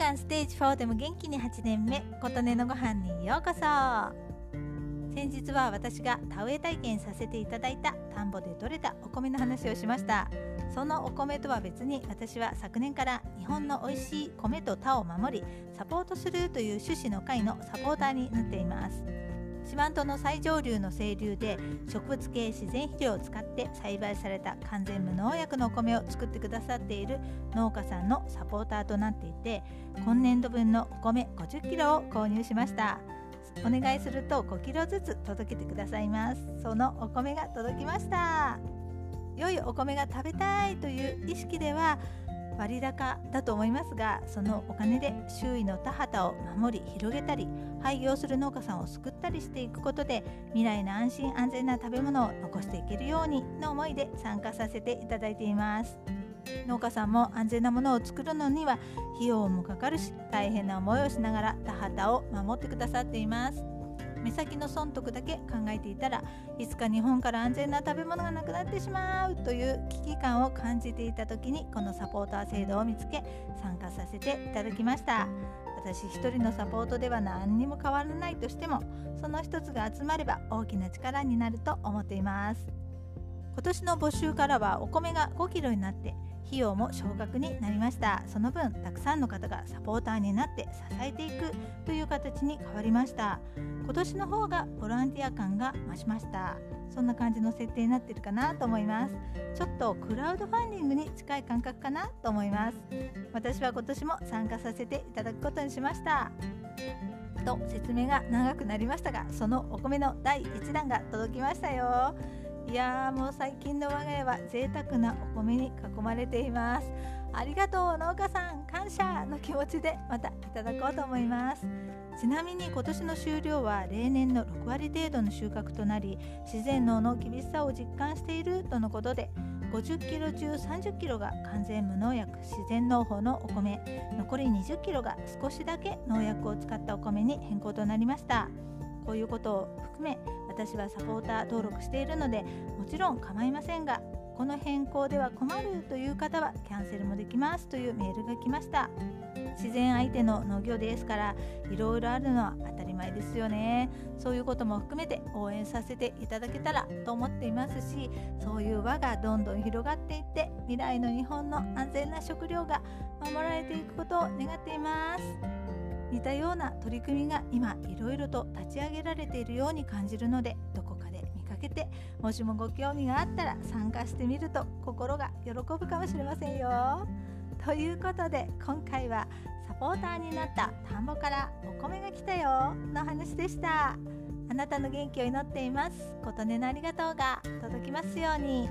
がんステージ4でも元気に8年目琴音のご飯にようこそ。先日は私が田植え体験させていただいた田んぼで採れたお米の話をしました。そのお米とは別に私は昨年から日本の美味しい米と田を守りサポートするという趣旨の会のサポーターになっています。四万十の最上流の清流で植物系自然肥料を使って栽培された完全無農薬のお米を作ってくださっている農家さんのサポーターとなっていて今年度分のお米50キロを購入しました。お願いすると5キロずつ届けてくださいますそのお米が届きました。良いお米が食べたいという意識では割高だと思いますがそのお金で周囲の田畑を守り広げたり廃業する農家さんを救ったりしていくことで未来の安心安全な食べ物を残していけるようにの思いで参加させていただいています。農家さんも安全なものを作るのには費用もかかるし大変な思いをしながら田畑を守ってくださっています。目先の損得だけ考えていたらいつか日本から安全な食べ物がなくなってしまうという危機感を感じていた時にこのサポーター制度を見つけ参加させていただきました。私一人のサポートでは何にも変わらないとしてもその一つが集まれば大きな力になると思っています。今年の募集からはお米が5キロになって費用も少額になりました。その分たくさんの方がサポーターになって支えていくという形に変わりました。今年の方がボランティア感が増しました。そんな感じの設定になってるかなと思います。ちょっとクラウドファンディングに近い感覚かなと思います。私は今年も参加させていただくことにしました。と説明が長くなりましたがそのお米の第1弾が届きましたよ。いやーもう最近の我が家は贅沢なお米に囲まれています。ありがとう農家さん。感謝の気持ちでまたいただこうと思います。ちなみに今年の収量は例年の6割程度の収穫となり自然農の厳しさを実感しているとのことで50キロ中30キロが完全無農薬自然農法のお米残り20キロが少しだけ農薬を使ったお米に変更となりました。こういうことを含め私はサポーター登録しているのでもちろん構いませんがこの変更では困るという方はキャンセルもできますというメールが来ました。自然相手の農業ですからいろいろあるのは当たり前ですよね。そういうことも含めて応援させていただけたらと思っていますしそういう輪がどんどん広がっていって未来の日本の安全な食料が守られていくことを願っています。似たような取り組みが今いろいろと立ち上げられているように感じるのでどこかで見かけてもしもご興味があったら参加してみると心が喜ぶかもしれませんよ。ということで今回はサポーターになった田んぼからお米が来たよの話でした。あなたの元気を祈っています。琴音のありがとうが届きますように。